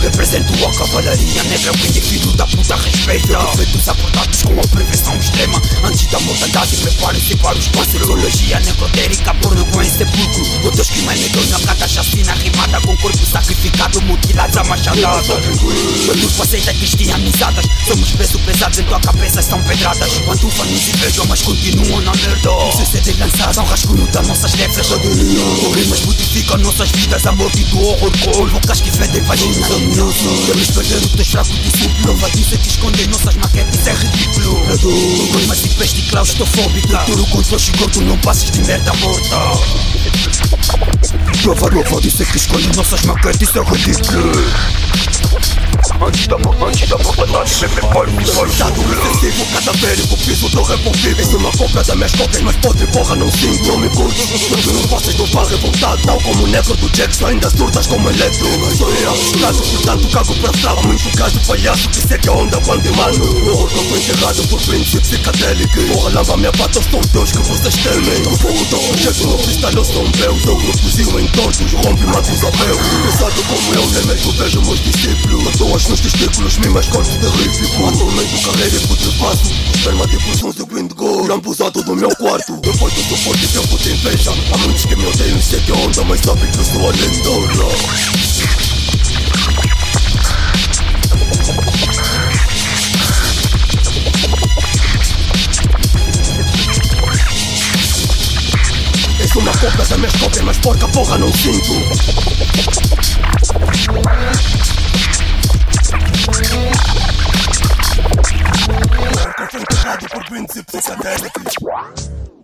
Represento a cavalaria negra, o indivíduo da puta respeita. Efeitos acordados com a prevenção extrema. Antes da mortandade, preparem-se para os passos Teologia necrotérica, porno com sepulcro O Que negou na cada chacina Rimada com corpo sacrificado, mutilados a machadada Quando aceita cristianizadas Somos peso pesados em tua cabeça, são pedradas. Quando fanos invejam, mas continuam na merda. Sucede lançados, são rascunho das nossas letras. Rimas modificam nossas vidas, a morte do horror Com bocas que fedem vagina Temos perder o teu fraco discípulo Prova disso é que escondem nossas maquetes, é ridículo. Rimas e peste claustrofóbica Tudo contra o chigor, tu não passes de merda morta Prova, prova disso é que escolhem nossas maquetes, é ridículo Antes da morte, antes da mortandade, me preparo o Soldado excessivo, cadavérico, piso do revolvido Isso uma cópia das minhas cópias, mas podre porra não sinto Não me curto, mas tu não possas do bar revoltado Tal como o negro do Jackson, ainda surtas como eletro Sou eu assustado, portanto cago pra frava Muito caso palhaço que segue a onda quando emano O horror foi enterrado por princípio psicadélico Porra, lava minha pata, são Deus que vocês temem fogo do projeto no cristal, eu sou um Deus Dou grupos em tontos, rompe, mata os apeus Pesado como eu, nem mesmo vejo meus discípulos Pessoas nos testículos, mimas corpos terríficos Atualmente carreira e putrefaço Esperma tipo sons de Windigo Grampo usado no meu quarto. Depois do suporte tempo de inveja. Há muitos que me odeiam e sei que onda Mas sabem que eu sou a lenda És uma cópia das minhas cópias Mas porca porra não sinto Foi enterrado por princípios psicadélicos